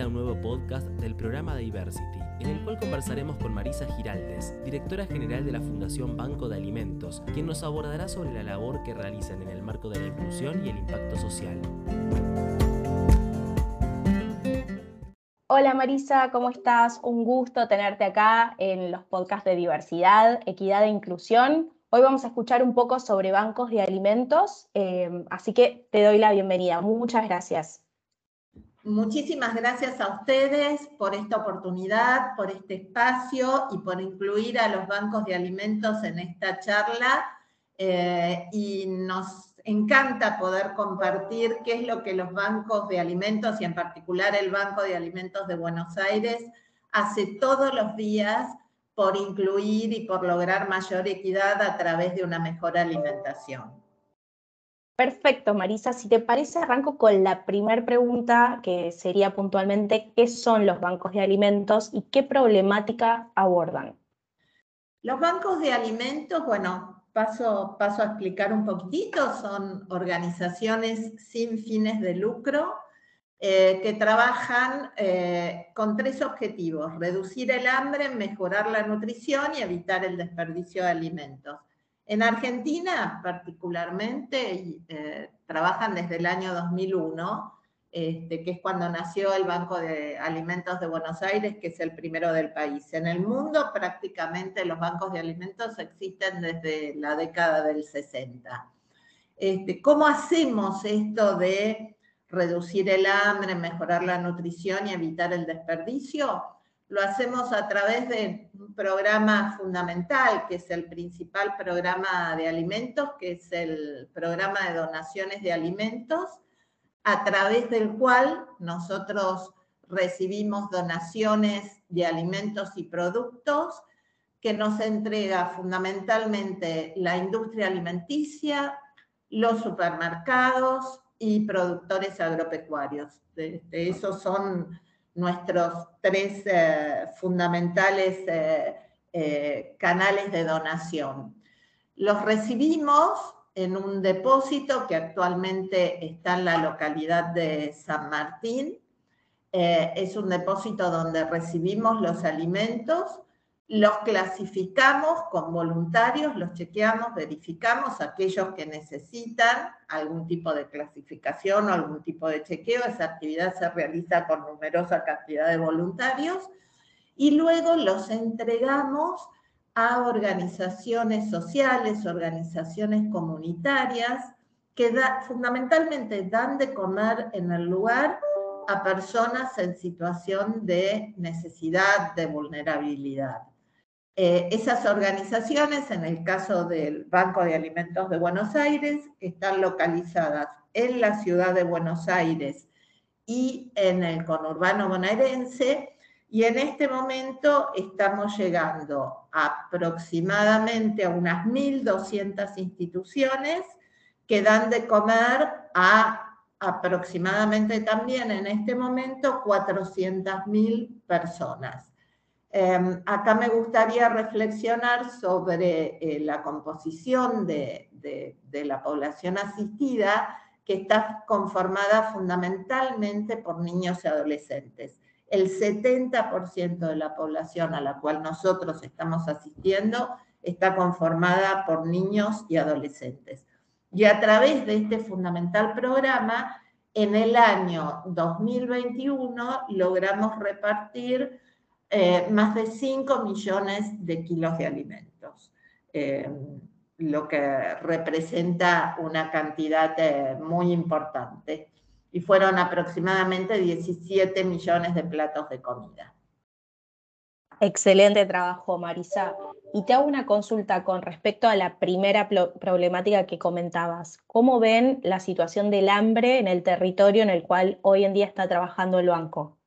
a un nuevo podcast del programa Diversity, en el cual conversaremos con Marisa Giraldes, directora general de la Fundación Banco de Alimentos, quien nos abordará sobre la labor que realizan en el marco de la inclusión y el impacto social. Hola Marisa, ¿cómo estás? Un gusto tenerte acá en los podcasts de diversidad, equidad e inclusión. Hoy vamos a escuchar un poco sobre bancos de alimentos, eh, así que te doy la bienvenida. Muchas gracias. Muchísimas gracias a ustedes por esta oportunidad, por este espacio y por incluir a los bancos de alimentos en esta charla. Eh, y nos encanta poder compartir qué es lo que los bancos de alimentos y en particular el Banco de Alimentos de Buenos Aires hace todos los días por incluir y por lograr mayor equidad a través de una mejor alimentación. Perfecto, Marisa. Si te parece, arranco con la primera pregunta, que sería puntualmente, ¿qué son los bancos de alimentos y qué problemática abordan? Los bancos de alimentos, bueno, paso, a explicar un poquitito, son organizaciones sin fines de lucro eh, que trabajan eh, con tres objetivos, reducir el hambre, mejorar la nutrición y evitar el desperdicio de alimentos. En Argentina, particularmente, eh, trabajan desde el año 2001, este, que es cuando nació el Banco de Alimentos de Buenos Aires, que es el primero del país. En el mundo, prácticamente los bancos de alimentos existen desde la década del 60. Este, ¿Cómo hacemos esto de reducir el hambre, mejorar la nutrición y evitar el desperdicio? Lo hacemos a través de un programa fundamental, que es el principal programa de alimentos, que es el programa de donaciones de alimentos, a través del cual nosotros recibimos donaciones de alimentos y productos que nos entrega fundamentalmente la industria alimenticia, los supermercados y productores agropecuarios. esos son nuestros tres eh, fundamentales eh, eh, canales de donación. Los recibimos en un depósito que actualmente está en la localidad de San Martín. es un depósito donde recibimos los alimentos los clasificamos con voluntarios, los chequeamos, verificamos aquellos que necesitan algún tipo de clasificación o algún tipo de chequeo. Esa actividad se realiza con numerosa cantidad de voluntarios y luego los entregamos a organizaciones sociales, organizaciones comunitarias, que fundamentalmente dan de comer en el lugar a personas en situación de necesidad, de vulnerabilidad. Eh, esas organizaciones, en el caso del Banco de Alimentos de Buenos Aires, están localizadas en la ciudad de Buenos Aires y en el conurbano bonaerense, y en este momento estamos llegando aproximadamente a unas 1.200 instituciones que dan de comer a aproximadamente también en este momento 400.000 personas. Em, acá me gustaría reflexionar sobre eh, la composición de, la población asistida que está conformada fundamentalmente por niños y adolescentes. El 70% de la población a la cual nosotros estamos asistiendo está conformada por niños y adolescentes. Y a través de este fundamental programa, en el año 2021 logramos repartir eh, más de 5 millones de kilos de alimentos, eh, lo que representa una cantidad eh, muy importante. Y fueron aproximadamente 17 millones de platos de comida. Excelente trabajo, Marisa. Y te hago una consulta con respecto a la primera problemática que comentabas. ¿Cómo ven la situación del hambre en el territorio en el cual hoy en día está trabajando el banco?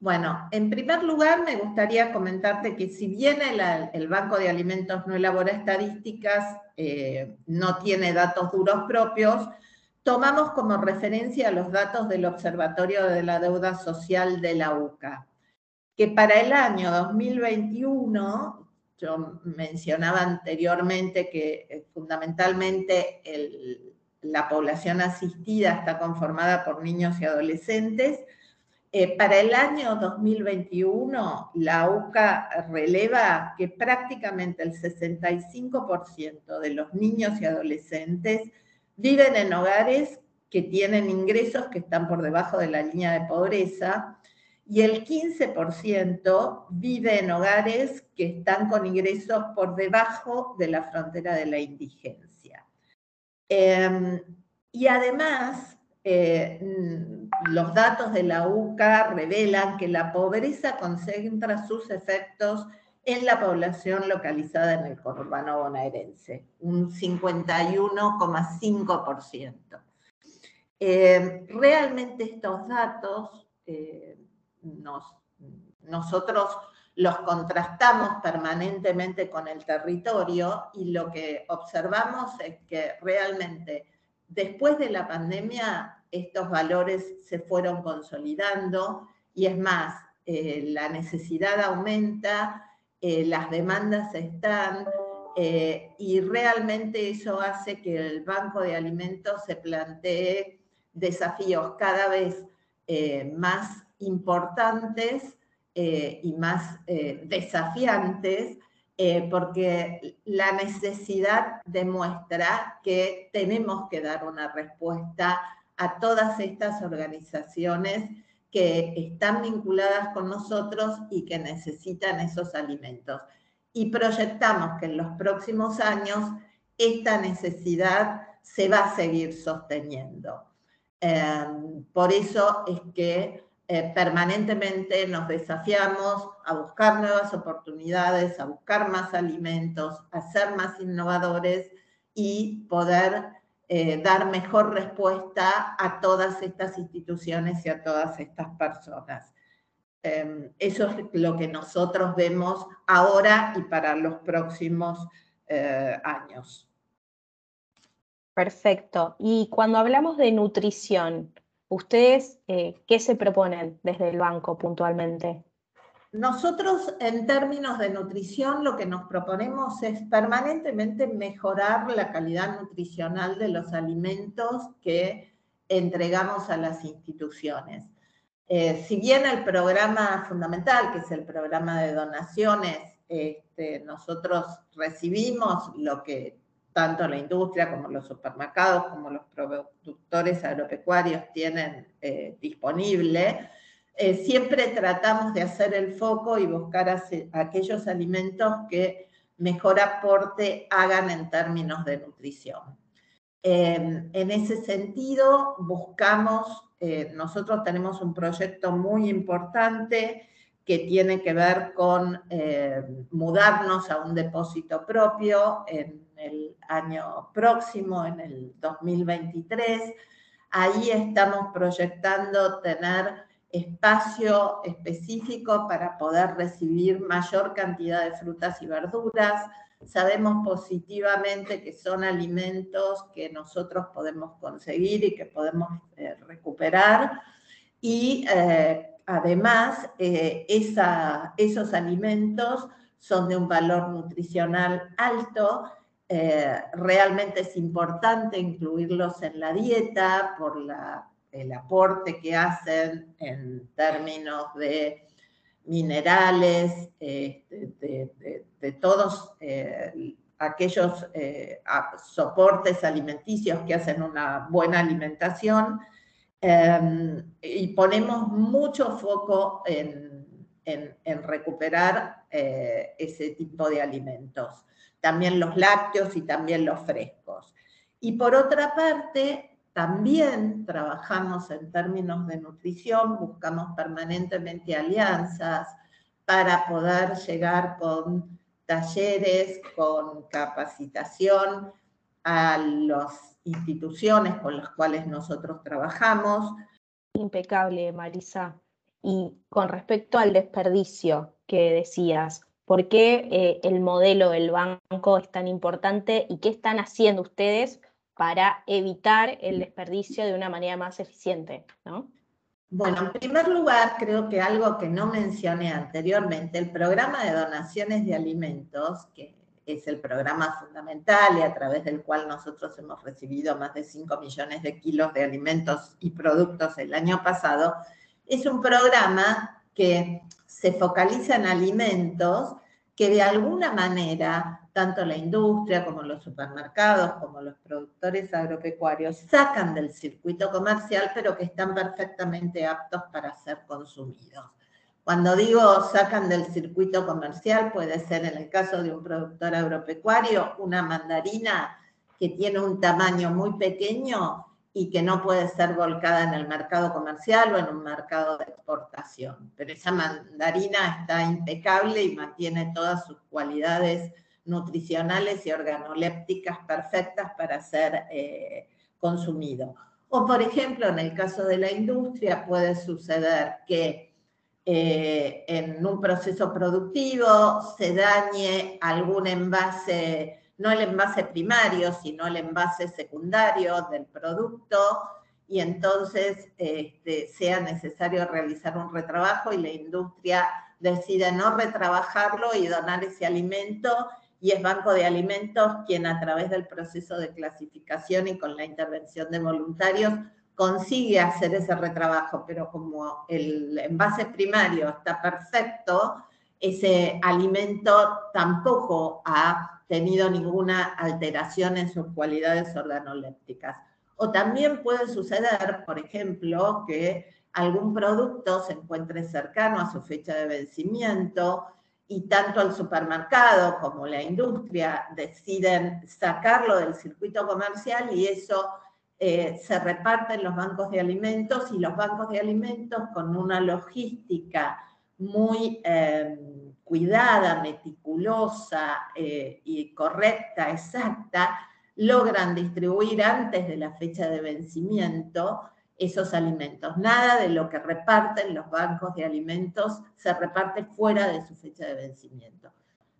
Bueno, en primer lugar me gustaría comentarte que si bien el, Banco de Alimentos no elabora estadísticas, eh, no tiene datos duros propios, tomamos como referencia los datos del Observatorio de la Deuda Social de la UCA, que para el año 2021, yo mencionaba anteriormente que eh, fundamentalmente la población asistida está conformada por niños y adolescentes, Eh, para el año 2021, la UCA releva que prácticamente el 65% de los niños y adolescentes viven en hogares que tienen ingresos que están por debajo de la línea de pobreza y el 15% vive en hogares que están con ingresos por debajo de la frontera de la indigencia. Em, y además, eh, los datos de la UCA revelan que la pobreza concentra sus efectos en la población localizada en el conurbano bonaerense, un 51,5%. Eh, realmente estos datos eh, nosotros los contrastamos permanentemente con el territorio y lo que observamos es que realmente después de la pandemia estos valores se fueron consolidando y es más, eh, la necesidad aumenta, las demandas están, y realmente eso hace que el Banco de Alimentos se plantee desafíos cada vez eh, más importantes eh, y más eh, desafiantes, porque la necesidad demuestra que tenemos que dar una respuesta a todas estas organizaciones que están vinculadas con nosotros y que necesitan esos alimentos. Y proyectamos que en los próximos años esta necesidad se va a seguir sosteniendo. Em, por eso es que eh, permanentemente nos desafiamos a buscar nuevas oportunidades, a buscar más alimentos, a ser más innovadores y poder eh, dar mejor respuesta a todas estas instituciones y a todas estas personas. Em, eso es lo que nosotros vemos ahora y para los próximos eh, años. Perfecto. Y cuando hablamos de nutrición, ¿ustedes eh, qué se proponen desde el banco puntualmente? Nosotros en términos de nutrición lo que nos proponemos es permanentemente mejorar la calidad nutricional de los alimentos que entregamos a las instituciones. Eh, si bien el programa fundamental, que es el programa de donaciones, este, nosotros recibimos lo que tanto la industria como los supermercados, como los productores agropecuarios tienen eh, disponible, eh, siempre tratamos de hacer el foco y buscar aquellos alimentos que mejor aporte hagan en términos de nutrición. Em, en ese sentido, buscamos, eh, nosotros tenemos un proyecto muy importante que tiene que ver con mudarnos a un depósito propio en el año próximo, en el 2023. Ahí estamos proyectando tener espacio específico para poder recibir mayor cantidad de frutas y verduras. Sabemos positivamente que son alimentos que nosotros podemos conseguir y que podemos eh, recuperar. Y eh, además, eh, esos alimentos son de un valor nutricional alto realmente es importante incluirlos en la dieta por el aporte que hacen en términos de minerales, este, de, todos eh, aquellos eh, soportes alimenticios que hacen una buena alimentación. Em, y ponemos mucho foco en recuperar ese tipo de alimentos también los lácteos y también los frescos. Y por otra parte, también trabajamos en términos de nutrición, buscamos permanentemente alianzas para poder llegar con talleres, con capacitación a las instituciones con las cuales nosotros trabajamos. Impecable, Marisa. Y con respecto al desperdicio que decías, ¿Por qué eh, el modelo del banco es tan importante y qué están haciendo ustedes para evitar el desperdicio de una manera más eficiente? Bueno, en primer lugar, creo que algo que no mencioné anteriormente, el programa de donaciones de alimentos, que es el programa fundamental y a través del cual nosotros hemos recibido más de 5 millones de kilos de alimentos y productos el año pasado, Es un programa que se focaliza en alimentos que de alguna manera tanto la industria como los supermercados, como los productores agropecuarios, sacan del circuito comercial, pero que están perfectamente aptos para ser consumidos. Cuando digo sacan del circuito comercial, puede ser en el caso de un productor agropecuario, una mandarina que tiene un tamaño muy pequeño y que no puede ser volcada en el mercado comercial o en un mercado de exportación. Pero esa mandarina está impecable y mantiene todas sus cualidades nutricionales y organolépticas perfectas para ser eh, consumido. O, por ejemplo, en el caso de la industria puede suceder que eh, en un proceso productivo se dañe algún envase, no el envase primario, sino el envase secundario del producto, y entonces este, sea necesario realizar un retrabajo y la industria decide no retrabajarlo y donar ese alimento y es Banco de Alimentos quien a través del proceso de clasificación y con la intervención de voluntarios consigue hacer ese retrabajo, pero como el envase primario está perfecto, ese alimento tampoco ha tenido ninguna alteración en sus cualidades organolépticas. O también puede suceder, por ejemplo, que algún producto se encuentre cercano a su fecha de vencimiento, y tanto el supermercado como la industria deciden sacarlo del circuito comercial y eso eh, se reparte en los bancos de alimentos y los bancos de alimentos con una logística muy eh, cuidada, meticulosa eh, y correcta, exacta, logran distribuir antes de la fecha de vencimiento esos alimentos. Nada de lo que reparten los bancos de alimentos se reparte fuera de su fecha de vencimiento.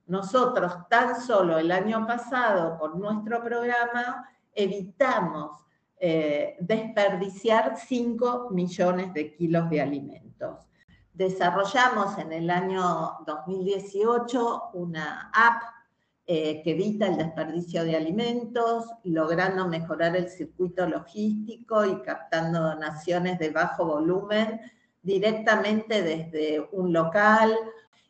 Nosotros tan solo el año pasado con nuestro programa evitamos eh, desperdiciar 5 millones de kilos de alimentos. Desarrollamos en el año 2018 una app eh, que evita el desperdicio de alimentos, logrando mejorar el circuito logístico y captando donaciones de bajo volumen directamente desde un local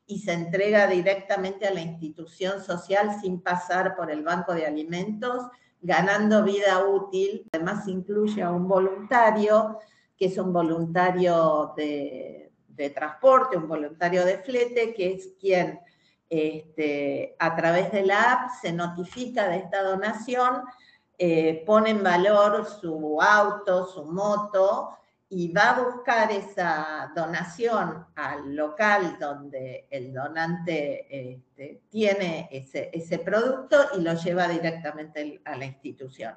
y se entrega directamente a la institución social sin pasar por el banco de alimentos, ganando vida útil. Además incluye a un voluntario, que es un voluntario de, de transporte, un voluntario de flete, que es quien este, a través de la app se notifica de esta donación, eh, pone en valor su auto, su moto y va a buscar esa donación al local donde el donante este, tiene ese, ese producto y lo lleva directamente a la institución.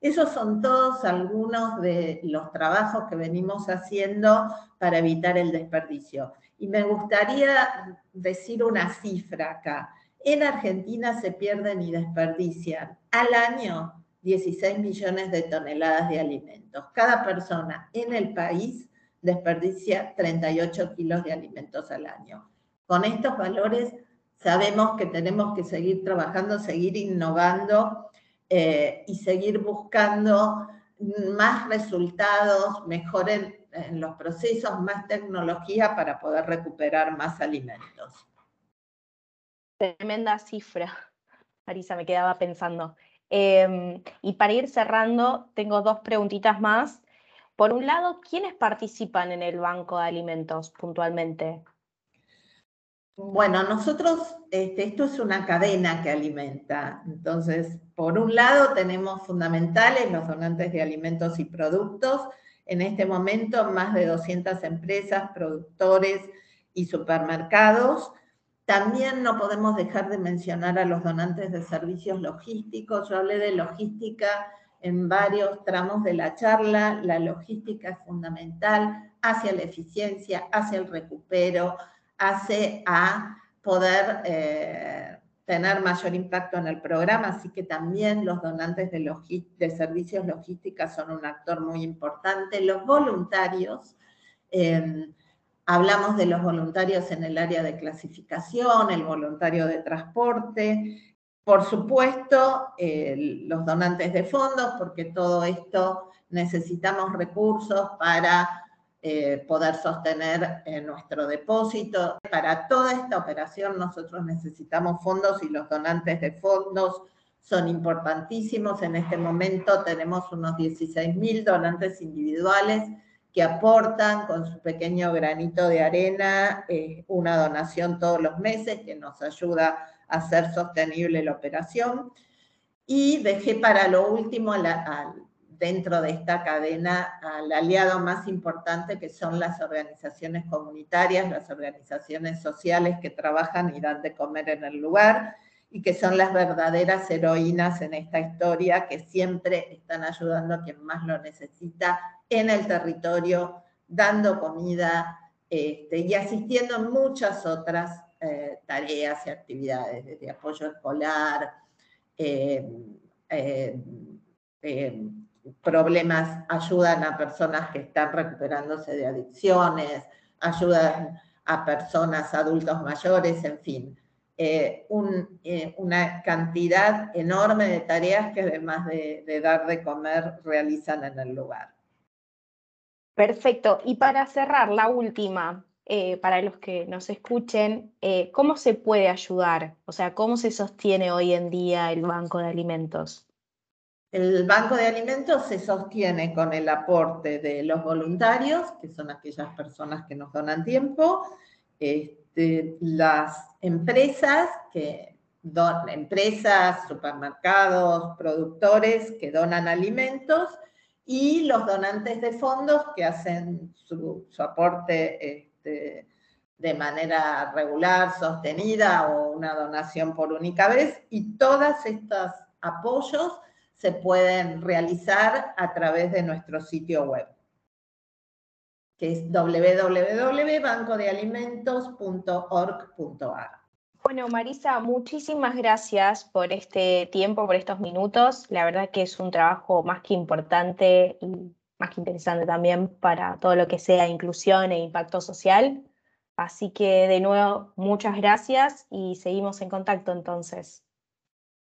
Esos son todos algunos de los trabajos que venimos haciendo para evitar el desperdicio. Y me gustaría decir una cifra acá. En Argentina se pierden y desperdician al año 16 millones de toneladas de alimentos. Cada persona en el país desperdicia 38 kilos de alimentos al año. Con estos valores sabemos que tenemos que seguir trabajando, seguir innovando eh, y seguir buscando más resultados, mejores en los procesos, más tecnología para poder recuperar más alimentos. Tremenda cifra, Marisa, me quedaba pensando. Em, y para ir cerrando, tengo dos preguntitas más. Por un lado, ¿quiénes participan en el banco de alimentos puntualmente? Bueno, nosotros, este, esto es una cadena que alimenta. Entonces, por un lado tenemos fundamentales los donantes de alimentos y productos, en este momento más de 200 empresas, productores y supermercados. También no podemos dejar de mencionar a los donantes de servicios logísticos. Yo hablé de logística en varios tramos de la charla. La logística es fundamental hacia la eficiencia, hacia el recupero, hace a poder eh, tener mayor impacto en el programa, así que también los donantes de, servicios logísticos son un actor muy importante. Los voluntarios, em, hablamos de los voluntarios en el área de clasificación, el voluntario de transporte, por supuesto, los donantes de fondos, porque todo esto necesitamos recursos para eh, poder sostener eh, nuestro depósito. Para toda esta operación nosotros necesitamos fondos y los donantes de fondos son importantísimos. En este momento tenemos unos 16.000 donantes individuales que aportan con su pequeño granito de arena eh, una donación todos los meses que nos ayuda a hacer sostenible la operación. Y dejé para lo último dentro de esta cadena al aliado más importante que son las organizaciones comunitarias, las organizaciones sociales que trabajan y dan de comer en el lugar y que son las verdaderas heroínas en esta historia que siempre están ayudando a quien más lo necesita en el territorio, dando comida este, y asistiendo a muchas otras eh, tareas y actividades, desde apoyo escolar, eh, eh, problemas, ayudan a personas que están recuperándose de adicciones, ayudan a personas, adultos mayores, en fin. una cantidad enorme de tareas que además de dar de comer realizan en el lugar. Perfecto. Y para cerrar, la última, eh, para los que nos escuchen, eh, ¿cómo se puede ayudar? O sea, ¿cómo se sostiene hoy en día el Banco de Alimentos? El Banco de Alimentos se sostiene con el aporte de los voluntarios, que son aquellas personas que nos donan tiempo, este, las empresas, que empresas, supermercados, productores que donan alimentos, y los donantes de fondos que hacen su, aporte este, de manera regular, sostenida o una donación por única vez. Y todos estos apoyos se pueden realizar a través de nuestro sitio web, que es www.bancodealimentos.org.ar. Bueno, Marisa, muchísimas gracias por este tiempo, por estos minutos. La verdad que es un trabajo más que importante y más que interesante también para todo lo que sea inclusión e impacto social. Así que de nuevo, muchas gracias y seguimos en contacto entonces.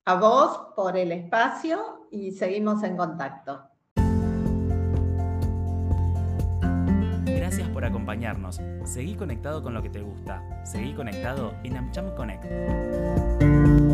A vos por el espacio y seguimos en contacto. por acompañarnos. Seguí conectado con lo que te gusta. Seguí conectado en AmCham Connect.